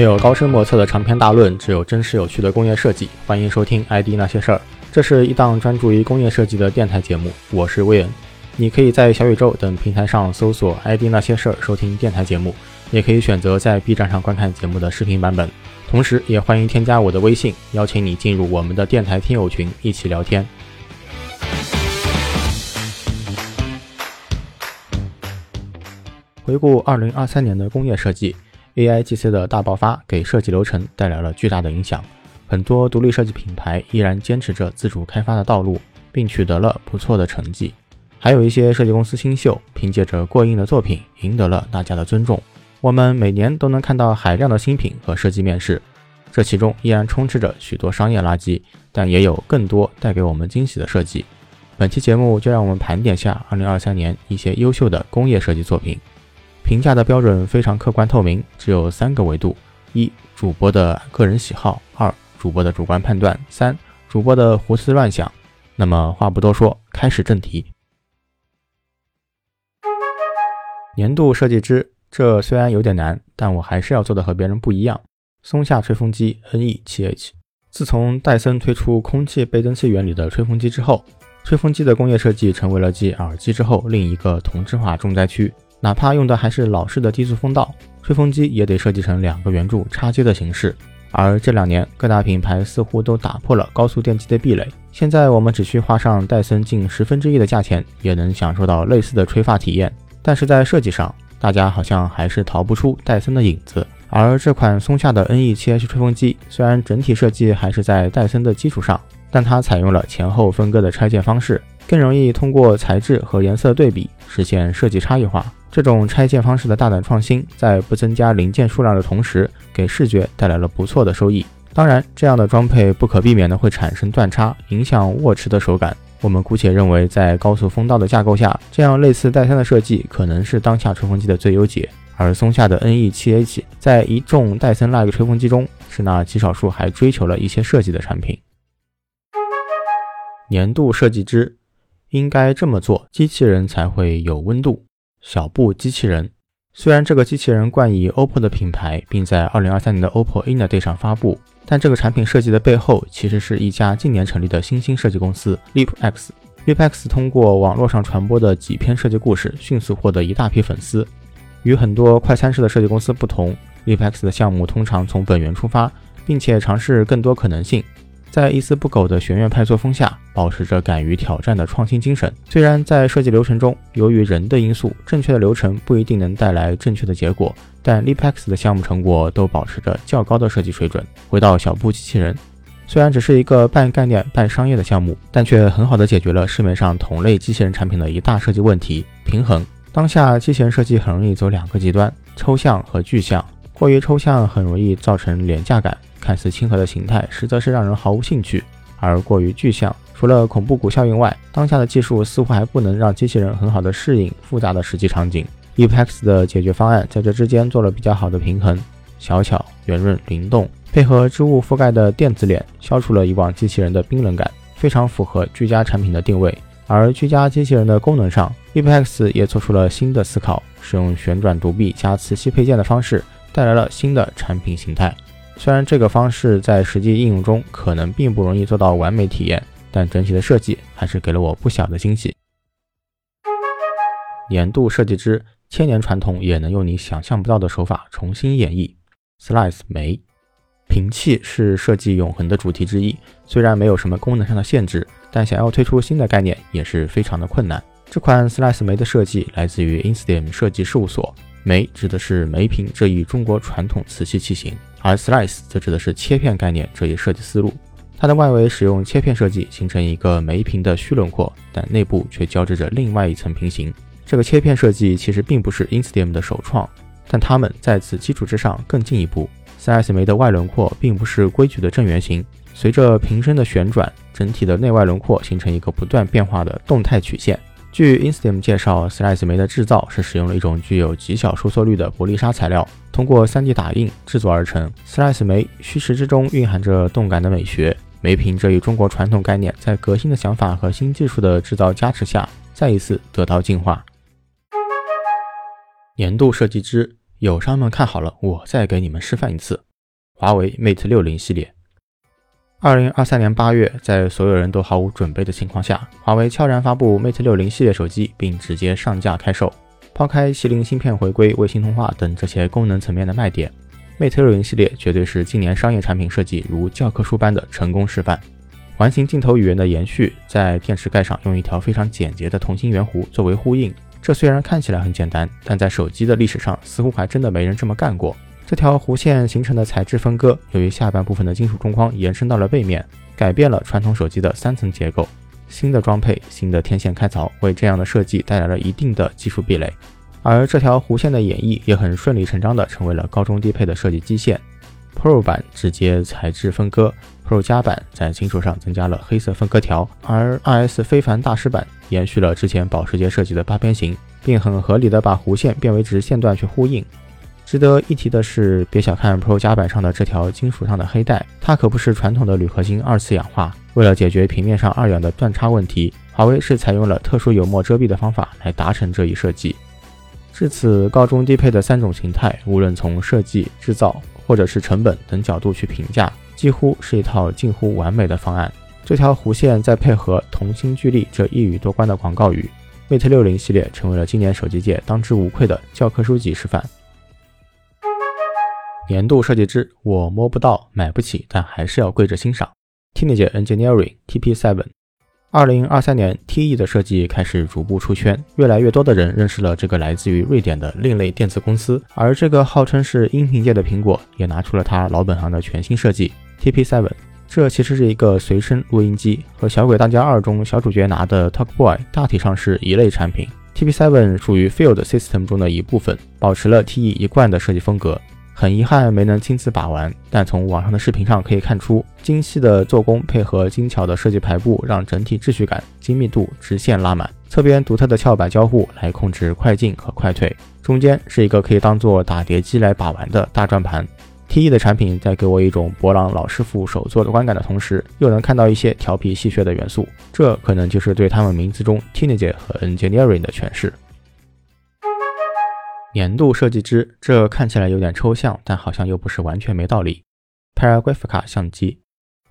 没有高深莫测的长篇大论，只有真实有趣的工业设计。欢迎收听《ID 那些事儿》，这是一档专注于工业设计的电台节目。我是威恩，你可以在小宇宙等平台上搜索《ID 那些事儿》收听电台节目，也可以选择在 B 站上观看节目的视频版本。同时，也欢迎添加我的微信，邀请你进入我们的电台听友群，一起聊天。回顾二零二三年的工业设计。AIGC 的大爆发给设计流程带来了巨大的影响，很多独立设计品牌依然坚持着自主开发的道路，并取得了不错的成绩。还有一些设计公司新秀凭借着过硬的作品赢得了大家的尊重。我们每年都能看到海量的新品和设计面试，这其中依然充斥着许多商业垃圾，但也有更多带给我们惊喜的设计。本期节目就让我们盘点下2023年一些优秀的工业设计作品。评价的标准非常客观透明，只有三个维度：一、主播的个人喜好；二、主播的主观判断；三、主播的胡思乱想。那么话不多说，开始正题。年度设计之，这虽然有点难，但我还是要做的和别人不一样。松下吹风机 NE7H。自从戴森推出空气倍增器原理的吹风机之后，吹风机的工业设计成为了继耳机之后另一个同质化重灾区。哪怕用的还是老式的低速风道，吹风机也得设计成两个圆柱插接的形式。而这两年，各大品牌似乎都打破了高速电机的壁垒。现在我们只需花上戴森近十分之一的价钱，也能享受到类似的吹发体验。但是在设计上，大家好像还是逃不出戴森的影子。而这款松下的 NE7H 吹风机，虽然整体设计还是在戴森的基础上，但它采用了前后分割的拆件方式，更容易通过材质和颜色对比实现设计差异化。这种拆件方式的大胆创新，在不增加零件数量的同时，给视觉带来了不错的收益。当然，这样的装配不可避免的会产生断差，影响握持的手感。我们姑且认为，在高速风道的架构下，这样类似戴森的设计可能是当下吹风机的最优解。而松下的 NE7H 在一众戴森 like 吹风机中，是那极少数还追求了一些设计的产品。年度设计之，应该这么做，机器人才会有温度。小布机器人，虽然这个机器人冠以 OPPO 的品牌，并在2023年的 OPPO Inner Day 上发布，但这个产品设计的背后，其实是一家近年成立的新兴设计公司 LeapX。LeapX 通过网络上传播的几篇设计故事，迅速获得一大批粉丝。与很多快餐式的设计公司不同，LeapX 的项目通常从本源出发，并且尝试更多可能性。在一丝不苟的学院派作风下，保持着敢于挑战的创新精神。虽然在设计流程中，由于人的因素，正确的流程不一定能带来正确的结果，但 Leapx 的项目成果都保持着较高的设计水准。回到小布机器人，虽然只是一个半概念半商业的项目，但却很好的解决了市面上同类机器人产品的一大设计问题——平衡。当下机器人设计很容易走两个极端：抽象和具象。过于抽象很容易造成廉价感。看似亲和的形态，实则是让人毫无兴趣；而过于具象，除了恐怖谷效应外，当下的技术似乎还不能让机器人很好的适应复杂的实际场景。Epex 的解决方案在这之间做了比较好的平衡，小巧、圆润、灵动，配合织物覆盖的电子脸，消除了以往机器人的冰冷感，非常符合居家产品的定位。而居家机器人的功能上，Epex 也做出了新的思考，使用旋转独臂加磁吸配件的方式，带来了新的产品形态。虽然这个方式在实际应用中可能并不容易做到完美体验，但整体的设计还是给了我不小的惊喜。年度设计之千年传统也能用你想象不到的手法重新演绎。Slice 煤平器是设计永恒的主题之一，虽然没有什么功能上的限制，但想要推出新的概念也是非常的困难。这款 Slice 煤的设计来自于 Instem 设计事务所。梅指的是梅瓶这一中国传统瓷器器型，而 slice 则指的是切片概念这一设计思路。它的外围使用切片设计，形成一个梅瓶的虚轮廓，但内部却交织着另外一层平行。这个切片设计其实并不是 Instem 的首创，但他们在此基础之上更进一步。slice 梅的外轮廓并不是规矩的正圆形，随着瓶身的旋转，整体的内外轮廓形成一个不断变化的动态曲线。据 Instem 介绍，Slice 煤的制造是使用了一种具有极小收缩率的玻璃砂材料，通过 3D 打印制作而成。Slice 煤虚实之中蕴含着动感的美学，煤瓶这一中国传统概念，在革新的想法和新技术的制造加持下，再一次得到进化。年度设计之友商们看好了，我再给你们示范一次。华为 Mate 六零系列。二零二三年八月，在所有人都毫无准备的情况下，华为悄然发布 Mate 六零系列手机，并直接上架开售。抛开麒麟芯片回归、卫星通话等这些功能层面的卖点，Mate 六零系列绝对是今年商业产品设计如教科书般的成功示范。环形镜头语言的延续，在电池盖上用一条非常简洁的同心圆弧作为呼应。这虽然看起来很简单，但在手机的历史上，似乎还真的没人这么干过。这条弧线形成的材质分割，由于下半部分的金属中框延伸到了背面，改变了传统手机的三层结构。新的装配、新的天线开槽，为这样的设计带来了一定的技术壁垒。而这条弧线的演绎，也很顺理成章地成为了高中低配的设计基线。Pro 版直接材质分割，Pro 加版在金属上增加了黑色分割条，而 RS 非凡大师版延续了之前保时捷设计的八边形，并很合理的把弧线变为直线段去呼应。值得一提的是，别小看 Pro 加版上的这条金属上的黑带，它可不是传统的铝合金二次氧化。为了解决平面上二氧的断差问题，华为是采用了特殊油墨遮蔽的方法来达成这一设计。至此，高中低配的三种形态，无论从设计、制造或者是成本等角度去评价，几乎是一套近乎完美的方案。这条弧线再配合“同心聚力”这一语多关的广告语，Mate 六零系列成为了今年手机界当之无愧的教科书级示范。年度设计之我摸不到、买不起，但还是要跪着欣赏。Teenage Engineering TP7。二零二三年，TE 的设计开始逐步出圈，越来越多的人认识了这个来自于瑞典的另类电子公司。而这个号称是音频界的苹果，也拿出了它老本行的全新设计 TP7。这其实是一个随身录音机，和《小鬼当家二》中小主角拿的 TalkBoy 大体上是一类产品。TP7 属于 Field System 中的一部分，保持了 TE 一贯的设计风格。很遗憾没能亲自把玩，但从网上的视频上可以看出，精细的做工配合精巧的设计排布，让整体秩序感、精密度直线拉满。侧边独特的翘板交互来控制快进和快退，中间是一个可以当做打碟机来把玩的大转盘。T E 的产品在给我一种博朗老师傅手做的观感的同时，又能看到一些调皮戏谑的元素，这可能就是对他们名字中 teenager 和 Engineering 的诠释。年度设计之，这看起来有点抽象，但好像又不是完全没道理。Paragraphica 相机，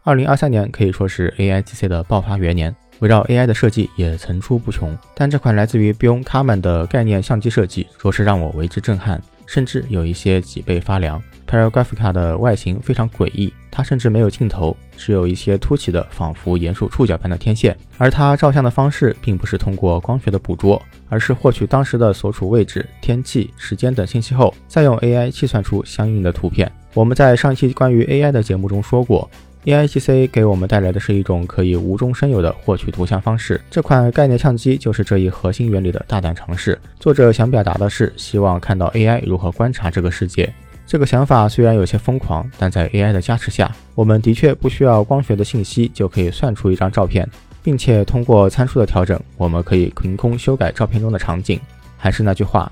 二零二三年可以说是 AIGC 的爆发元年，围绕 AI 的设计也层出不穷。但这款来自于 Bion Carmen 的概念相机设计，着实让我为之震撼，甚至有一些脊背发凉。Paragraphica 的外形非常诡异，它甚至没有镜头，只有一些凸起的，仿佛鼹鼠触角般的天线。而它照相的方式并不是通过光学的捕捉，而是获取当时的所处位置、天气、时间等信息后，再用 AI 计算出相应的图片。我们在上期关于 AI 的节目中说过，AIGC 给我们带来的是一种可以无中生有的获取图像方式。这款概念相机就是这一核心原理的大胆尝试。作者想表达的是，希望看到 AI 如何观察这个世界。这个想法虽然有些疯狂，但在 AI 的加持下，我们的确不需要光学的信息就可以算出一张照片，并且通过参数的调整，我们可以凭空修改照片中的场景。还是那句话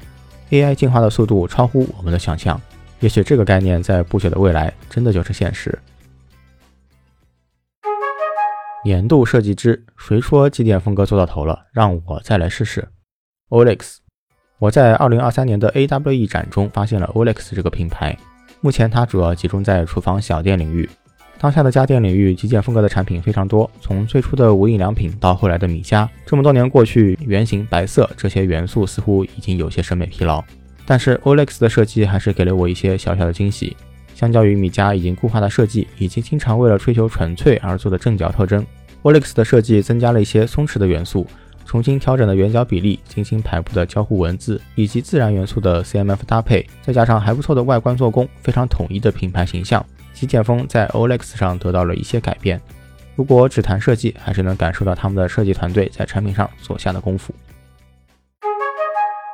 ，AI 进化的速度超乎我们的想象，也许这个概念在不久的未来真的就是现实。年度设计之谁说机电风格做到头了？让我再来试试。Olex。我在二零二三年的 AWE 展中发现了 Olex 这个品牌。目前它主要集中在厨房小店领域。当下的家电领域极简风格的产品非常多，从最初的无印良品到后来的米家，这么多年过去，圆形、白色这些元素似乎已经有些审美疲劳。但是 Olex 的设计还是给了我一些小小的惊喜。相较于米家已经固化的设计，以及经常为了追求纯粹而做的正角特征，Olex 的设计增加了一些松弛的元素。重新调整的圆角比例、精心排布的交互文字，以及自然元素的 CMF 搭配，再加上还不错的外观做工，非常统一的品牌形象，极简风在 Olex 上得到了一些改变。如果只谈设计，还是能感受到他们的设计团队在产品上所下的功夫。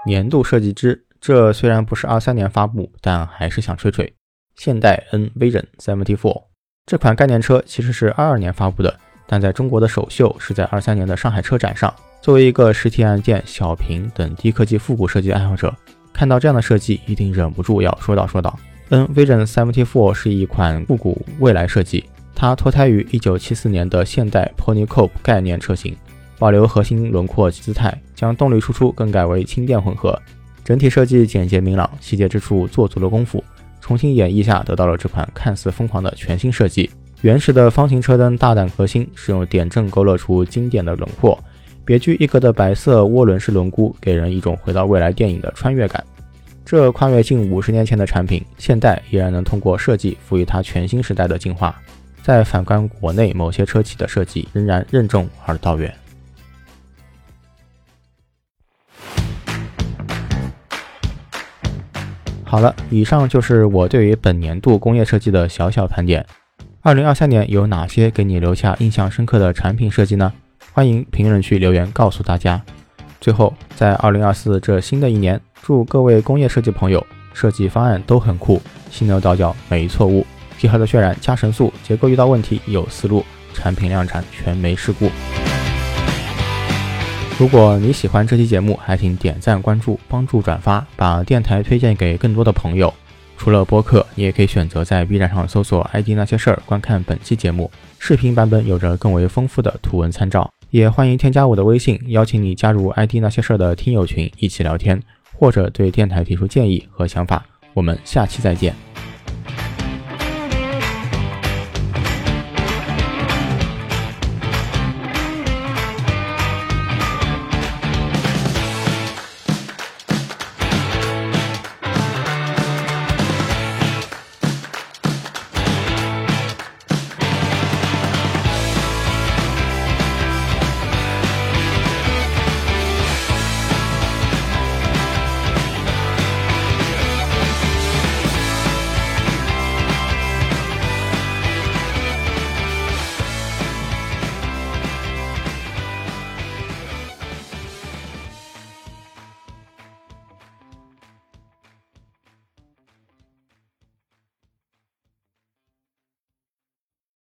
年度设计之，这虽然不是二三年发布，但还是想吹吹。现代 N Vision 74这款概念车其实是二二年发布的，但在中国的首秀是在二三年的上海车展上。作为一个实体按键、小屏等低科技复古设计爱好者，看到这样的设计，一定忍不住要说道说道。N Vision 74是一款复古未来设计，它脱胎于1974年的现代 Pony Coupe 概念车型，保留核心轮廓及姿态，将动力输出更改为轻电混合，整体设计简洁明朗，细节之处做足了功夫，重新演绎下得到了这款看似疯狂的全新设计。原始的方形车灯大胆革新，使用点阵勾勒出经典的轮廓。别具一格的白色涡轮式轮毂给人一种回到未来电影的穿越感。这跨越近五十年前的产品，现代依然能通过设计赋予它全新时代的进化。在反观国内某些车企的设计，仍然任重而道远。好了，以上就是我对于本年度工业设计的小小盘点。二零二三年有哪些给你留下印象深刻的产品设计呢？欢迎评论区留言告诉大家。最后，在二零二四这新的一年，祝各位工业设计朋友设计方案都很酷，犀牛倒角没错误，皮盒的渲染加神速，结构遇到问题有思路，产品量产全没事故。如果你喜欢这期节目，还请点赞、关注、帮助转发，把电台推荐给更多的朋友。除了播客，你也可以选择在 B 站上搜索 “ID 那些事儿”观看本期节目。视频版本有着更为丰富的图文参照。也欢迎添加我的微信，邀请你加入 “ID 那些事儿”的听友群，一起聊天，或者对电台提出建议和想法。我们下期再见。